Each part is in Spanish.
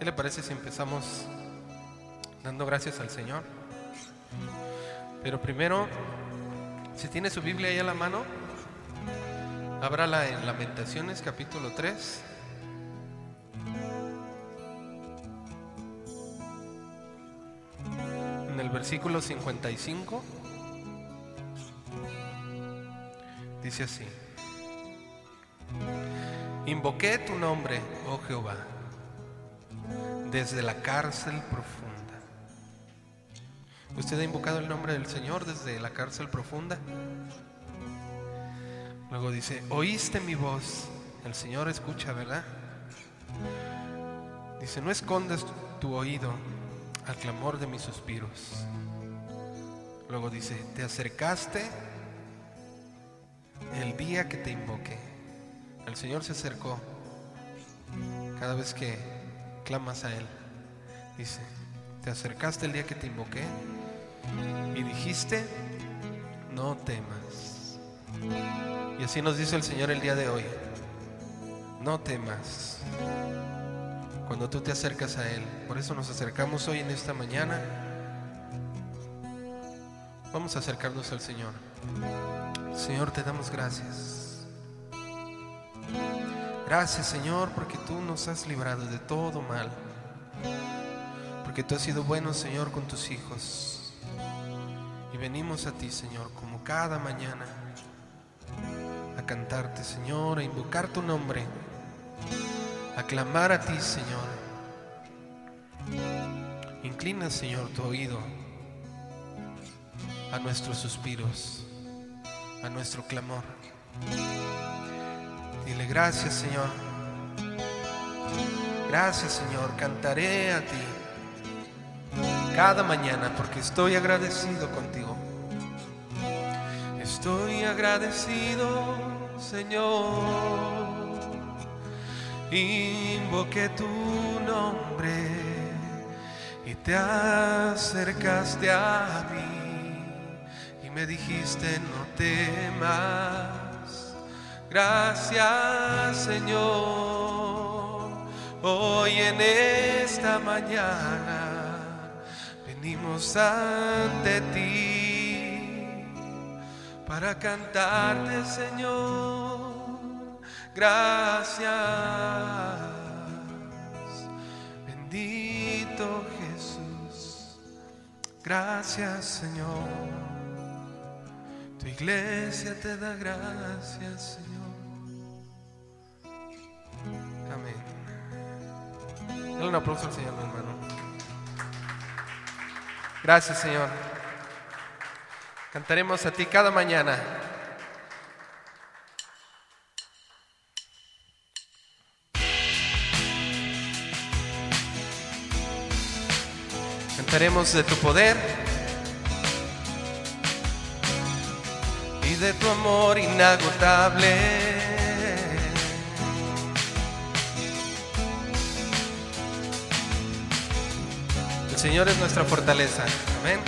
¿Qué le parece si empezamos dando gracias al Señor? Pero primero, si tiene su Biblia ahí a la mano, ábrala en Lamentaciones capítulo 3. En el versículo 55 dice así. Invoqué tu nombre, oh Jehová, desde la cárcel profunda. ¿Usted ha invocado el nombre del Señor desde la cárcel profunda? Luego dice, oíste mi voz. El Señor escucha, ¿verdad? Dice, no escondes tu oído al clamor de mis suspiros. Luego dice, te acercaste el día que te invoqué. El Señor se acercó cada vez que clamas a Él. Dice, te acercaste el día que te invoqué y dijiste, no temas. Y así nos dice el Señor el día de hoy, no temas cuando tú te acercas a Él. Por eso nos acercamos hoy en esta mañana. Vamos a acercarnos al Señor. Señor, te damos gracias. Gracias, Señor, porque tú nos has librado de todo mal. Porque tú has sido bueno, Señor, con tus hijos. Y venimos a ti, Señor, como cada mañana, a cantarte, Señor, a invocar tu nombre, a clamar a ti, Señor. Inclina, Señor, tu oído a nuestros suspiros, a nuestro clamor. Dile gracias, Señor. Gracias, Señor. Cantaré a ti cada mañana porque estoy agradecido contigo. Estoy agradecido, Señor. Invoqué tu nombre y te acercaste a mí y me dijiste no temas. Gracias, Señor. Hoy en esta mañana venimos ante ti para cantarte, Señor. Gracias, bendito Jesús. Gracias, Señor. Tu iglesia te da gracias, Señor. Dale un aplauso al Señor, mi hermano. Gracias, Señor. Cantaremos a ti cada mañana. Cantaremos de tu poder y de tu amor inagotable. Señor es nuestra fortaleza. Amén.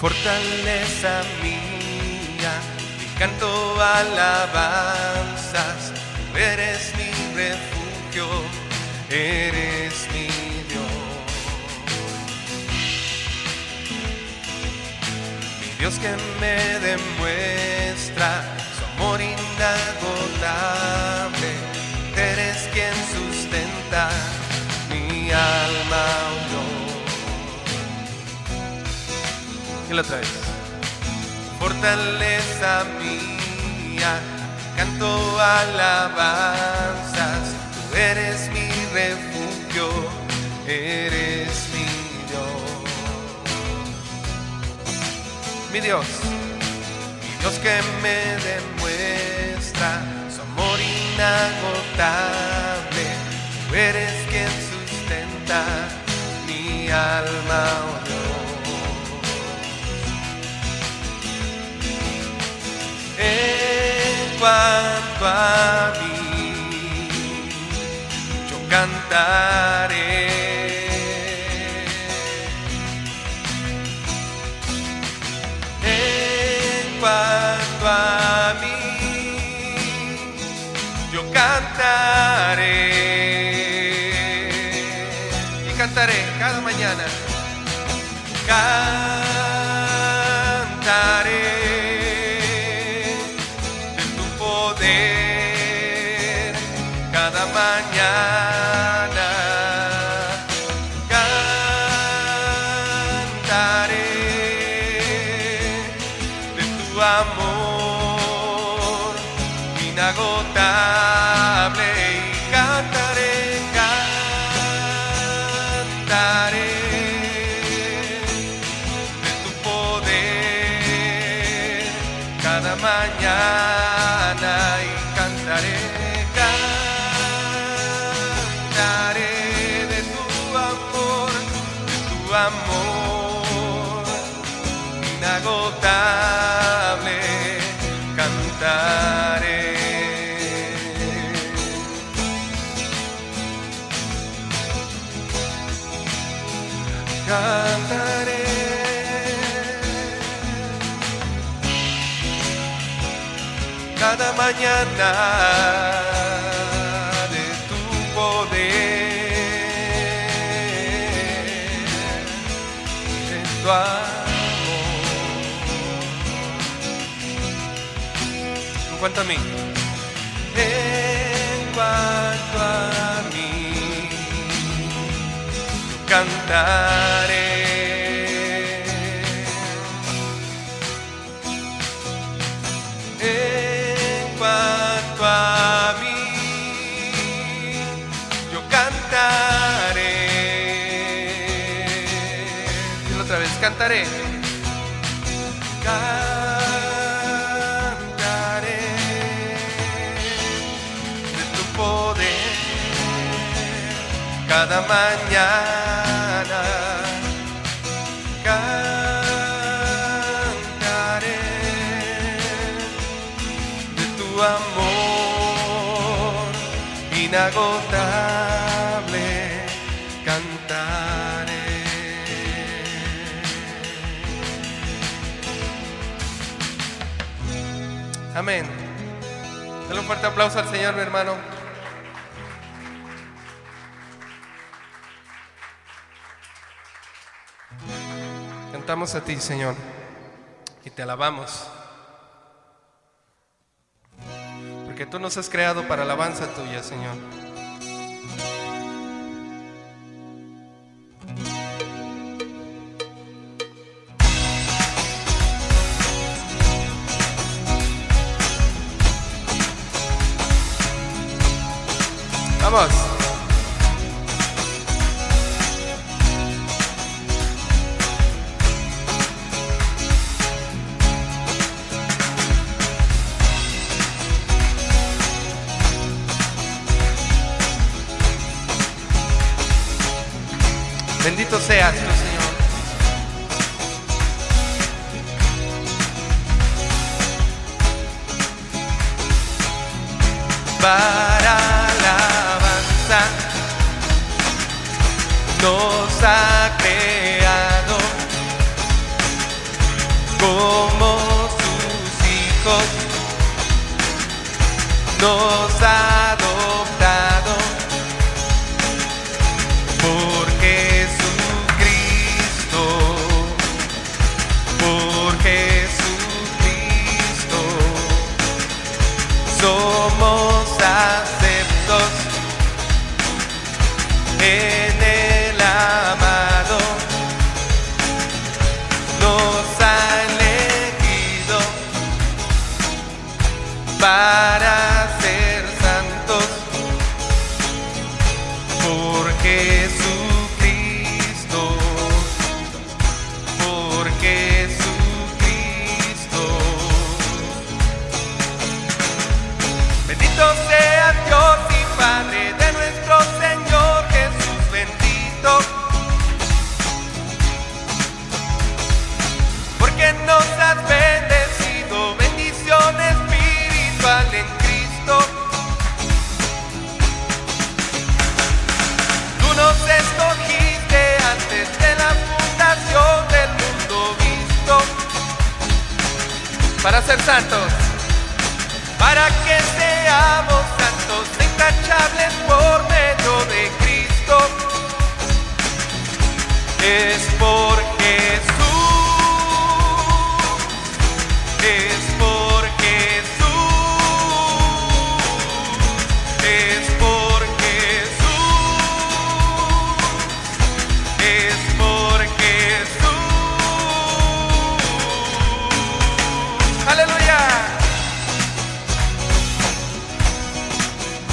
Fortaleza mía, mi canto alabanzas, tú eres mi refugio eres mi Dios. Mi Dios que me demuestra ¿Qué lo traes? Fortaleza mía, canto alabanzas, tú eres mi refugio, eres mi Dios. Mi Dios, mi Dios que me demuestra su amor inagotable. Tú eres quien sustenta mi alma, En cuanto a mí, cantaré. Mañana de tu poder, de tu amor. En cuanto a mí, en cuanto a mí, cantaré. Cantaré. Cantaré de tu poder cada mañana. Un fuerte aplauso al Señor, mi hermano. Cantamos a ti, Señor, y te alabamos. Porque tú nos has creado para alabanza tuya, Señor. Ha creado como sus hijos, nos ha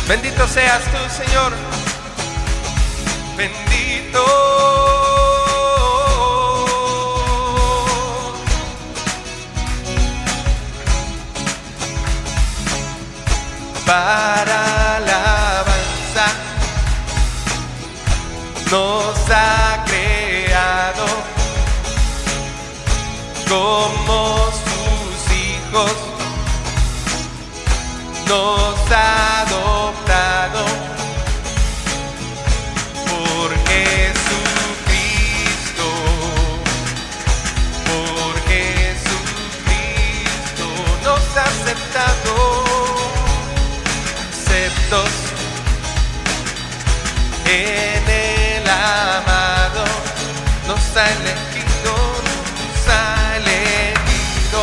Bendito seas tú, Señor. Bendito. Para alabanza nos ha creado como sus hijos, nos ha adoptado por Jesucristo, por Jesucristo nos ha aceptado, aceptos en el amado, nos ha elegido, nos ha elegido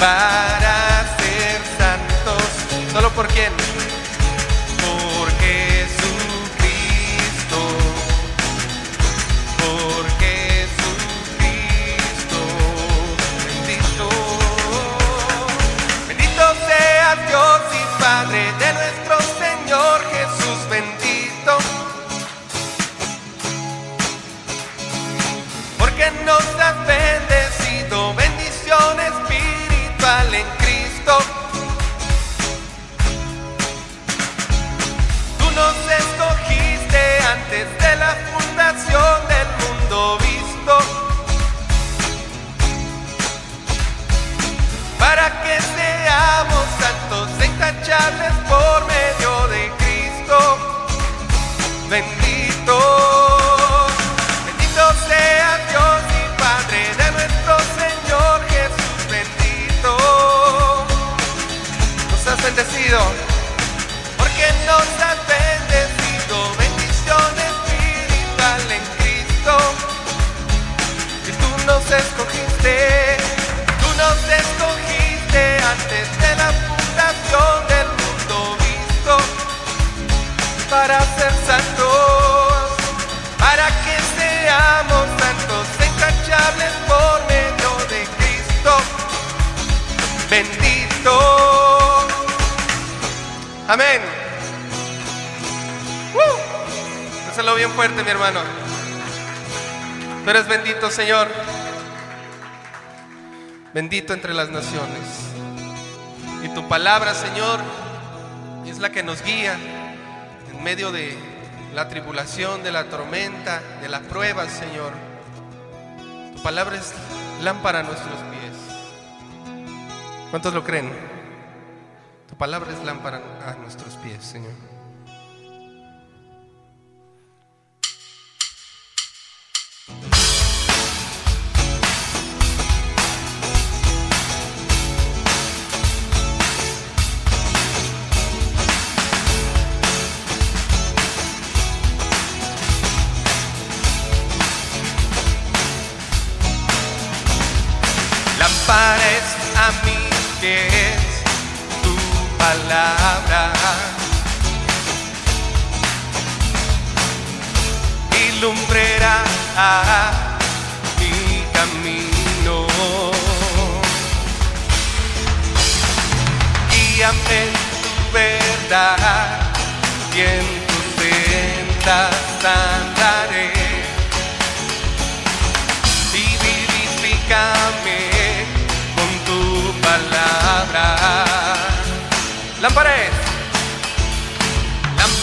para. ¿Solo por quién? job is Señor. Bendito entre las naciones. Y tu palabra, Señor, es la que nos guía en medio de la tribulación, de la tormenta, de la prueba, Señor. Tu palabra es lámpara a nuestros pies. ¿Cuántos lo creen? Tu palabra es lámpara a nuestros pies, Señor.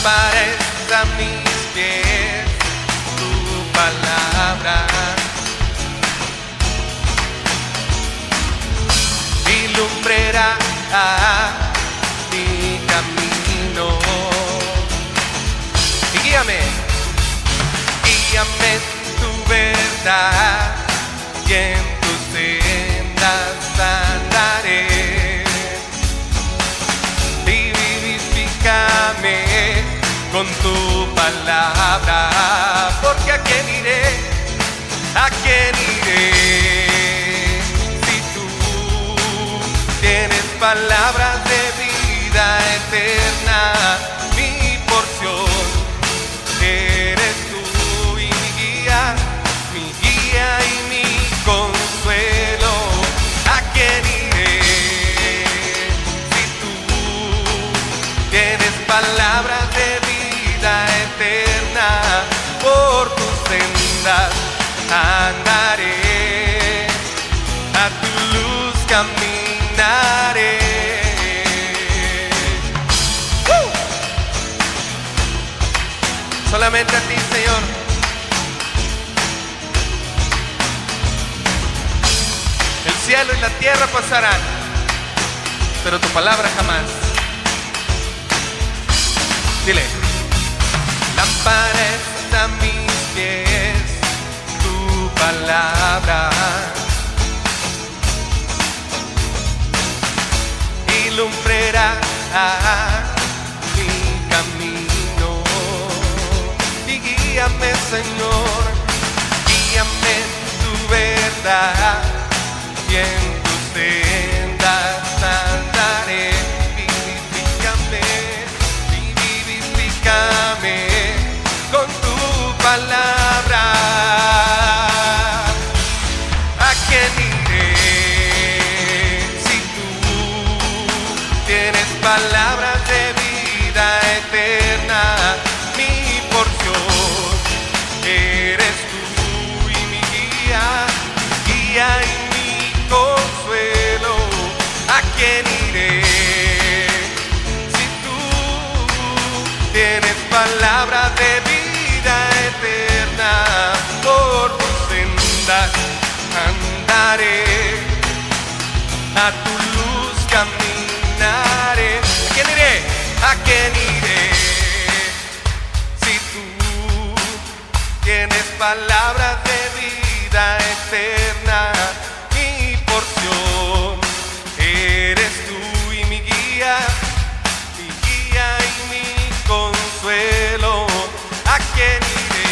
Lámpara es a mis pies tu palabra. Y lumbrera a mi camino. Y guíame, guíame tu verdad y en tus sendas con tu palabra, porque a quién iré, a quién iré, si tú tienes palabras de vida eterna, lumbrera mi camino. Y guíame, Señor, guíame en tu verdad a tu luz caminaré. ¿A quién iré? ¿A quién iré? Si tú tienes palabras de vida eterna, mi porción eres tú y mi guía, mi guía y mi consuelo. ¿A quién iré?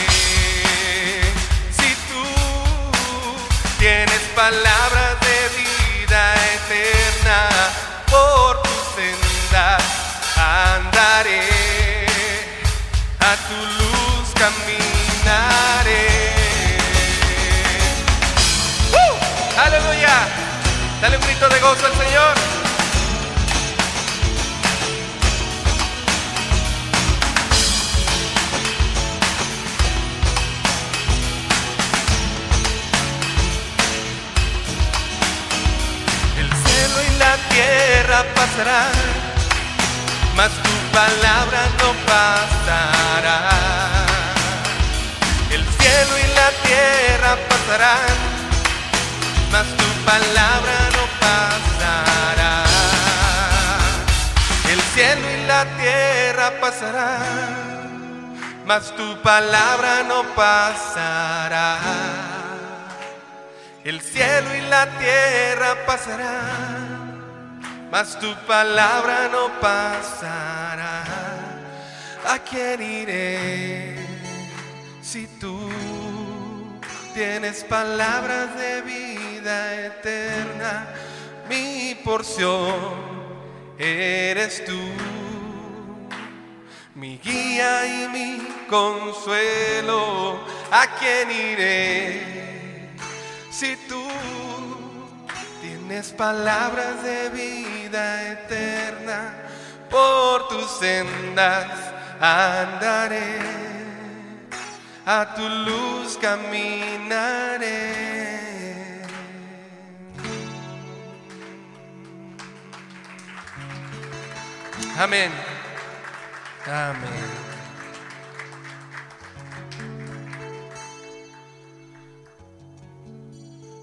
Si tú tienes palabras andaré, a tu luz caminaré. ¡Uh! ¡Aleluya! Dale un grito de gozo al Señor. El cielo y la tierra pasarán, mas tu palabra no pasará. El cielo y la tierra pasarán, mas tu palabra no pasará. El cielo y la tierra pasarán, mas tu palabra no pasará. El cielo y la tierra pasarán, mas tu palabra no pasará. ¿A quién iré si tú tienes palabras de vida eterna? Mi porción eres tú, mi guía y mi consuelo. ¿A quién iré? Si tú tienes palabras de vida eterna, por tus sendas andaré, a tu luz caminaré. Amén. Amén.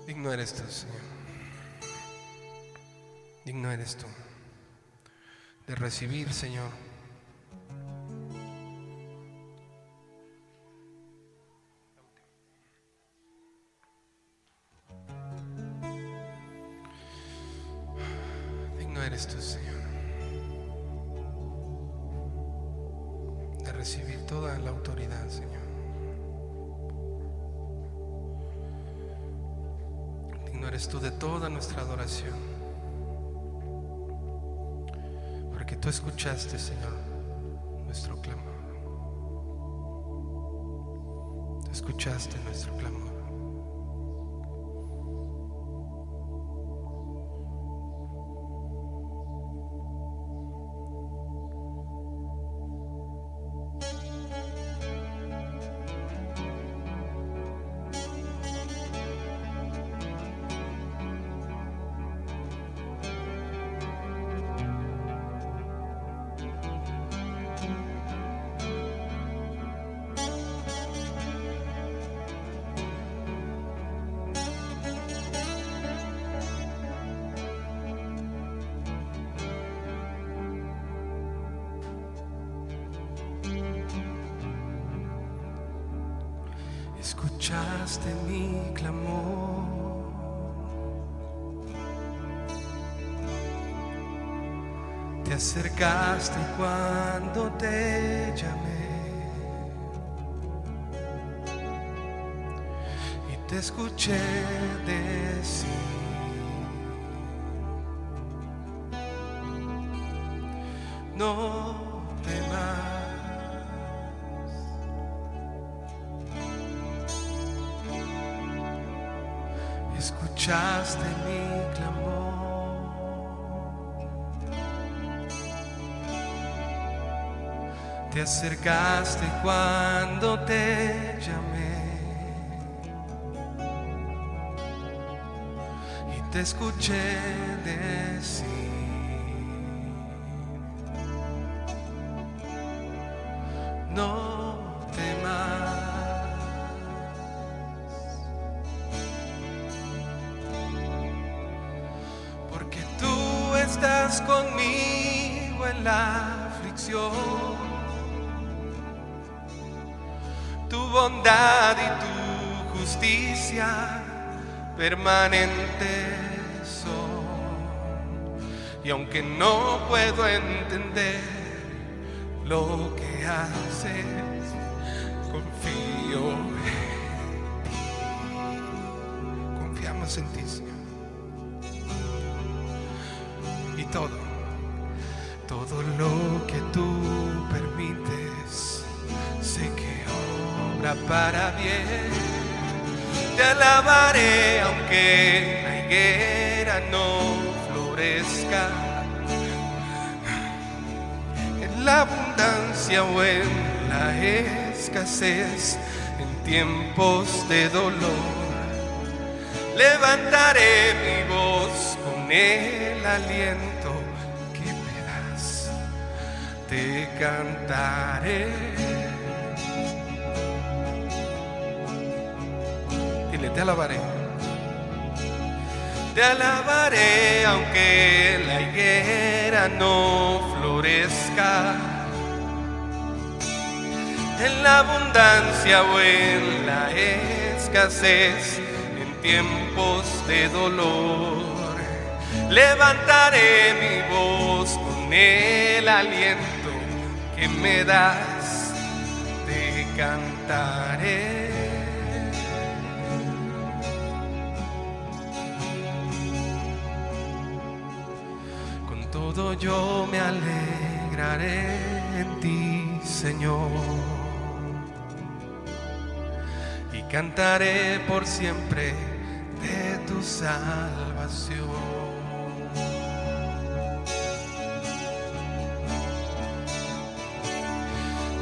Digno eres tú, Señor. Digno eres tú de recibir, Señor. Digno eres tú, Señor, de recibir toda la autoridad, Señor. Digno eres tú de toda nuestra adoración. Porque tú escuchaste, Señor, nuestro clamor. Tú escuchaste nuestro clamor. Escuchaste mi clamor. Te acercaste cuando te llamé. Y te escuché decir. No acercaste cuando te llamé y te escuché decir. No temas. porque tú estás conmigo en la aflicción. Bondad y tu justicia permanentes son. Y aunque no puedo entender lo que haces, aunque la higuera no florezca. En la abundancia o en la escasez, en tiempos de dolor levantaré mi voz con el aliento que me das, te cantaré. Dile, te alabaré. Te alabaré aunque la higuera no florezca. En la abundancia o en la escasez tiempos de dolor. Levantaré mi voz con el aliento que me das, te cantaré. Yo me alegraré en ti, Señor y cantaré por siempre de tu salvación.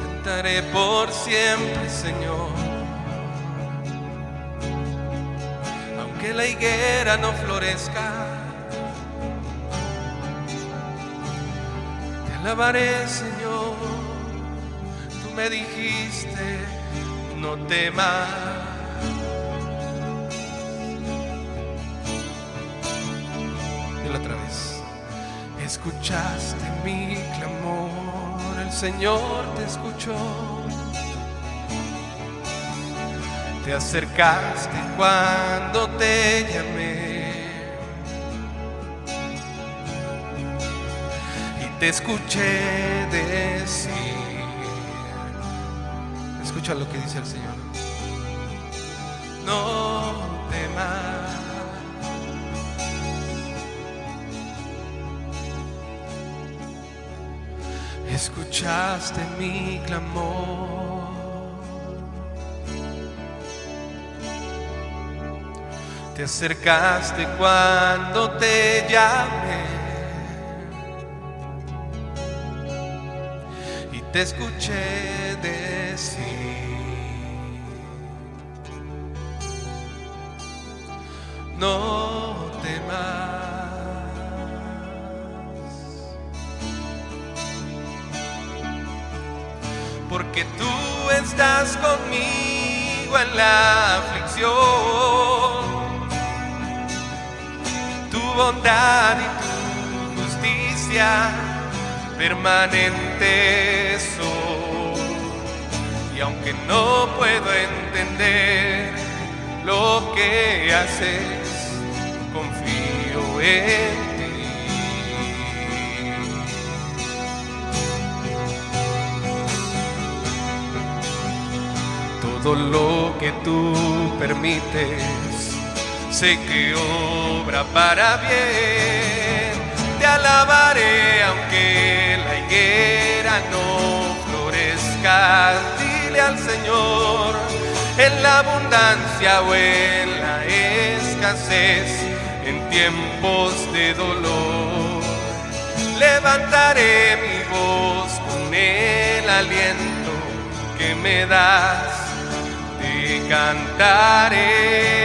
Cantaré por siempre, Señor. Aunque la higuera no florezca, alabaré, Señor. Tú me dijiste, no temas. Dilo otra vez. Escuchaste mi clamor, el Señor te escuchó. Te acercaste cuando te llamé. Te escuché decir. Escucha lo que dice el Señor. No temas. Escuchaste mi clamor. Te acercaste cuando te llamé. Te escuché decir. No temas. porque tú estás conmigo en la aflicción. Tu bondad y tu justicia permanentes son. Y aunque no puedo entender lo que haces, confío en ti. Todo lo que tú permites, sé que obra para bien. Te alabaré aunque la higuera no florezca. Dile al Señor en la abundancia o en la escasez, en tiempos de dolor. Levantaré mi voz con el aliento que me das, te cantaré,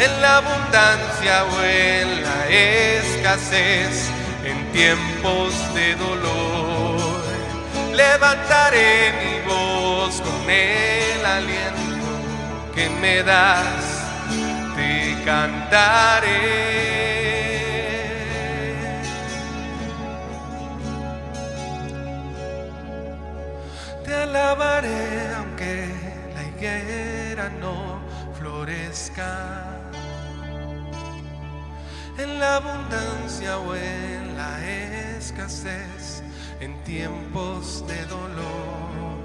En la abundancia o en la escasez, en tiempos de dolor, levantaré mi voz con el aliento que me das, te cantaré. Te alabaré aunque no florezca. En la abundancia o en la escasez, en tiempos de dolor,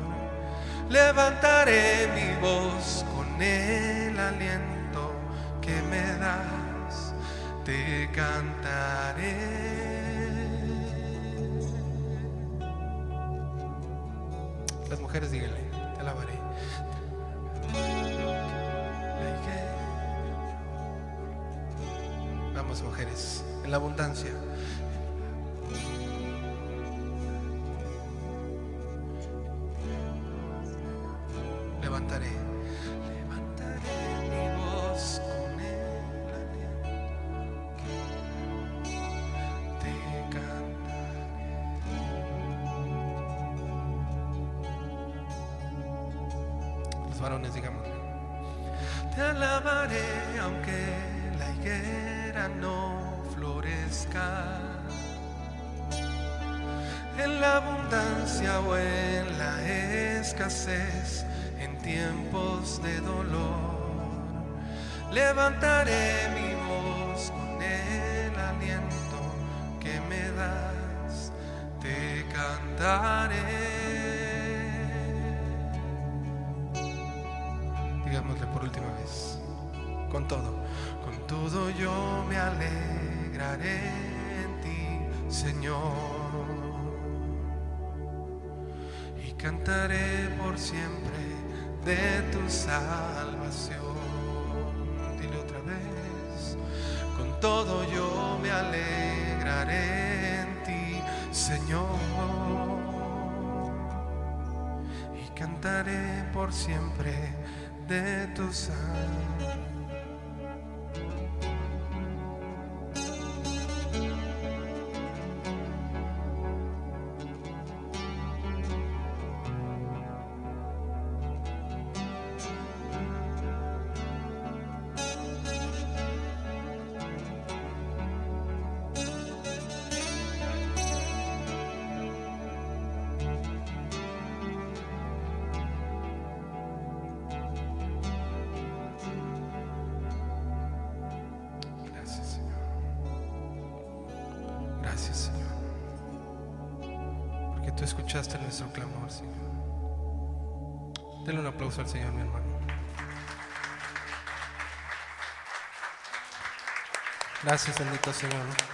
levantaré mi voz con el aliento que me das, te cantaré. Las mujeres díganle, en la abundancia. Florezca. En la abundancia o en la escasez, en tiempos de dolor, levantaré mi voz con el aliento que me das, te cantaré. Digámosle por última vez, con todo, todo yo me alegraré en ti, Señor, y cantaré por siempre de tu salvación. Dile otra vez, con todo yo me alegraré en ti, Señor y cantaré por siempre de tu sal. Escuchaste nuestro clamor, Señor. Denle un aplauso al Señor, mi hermano. Gracias, bendito Señor.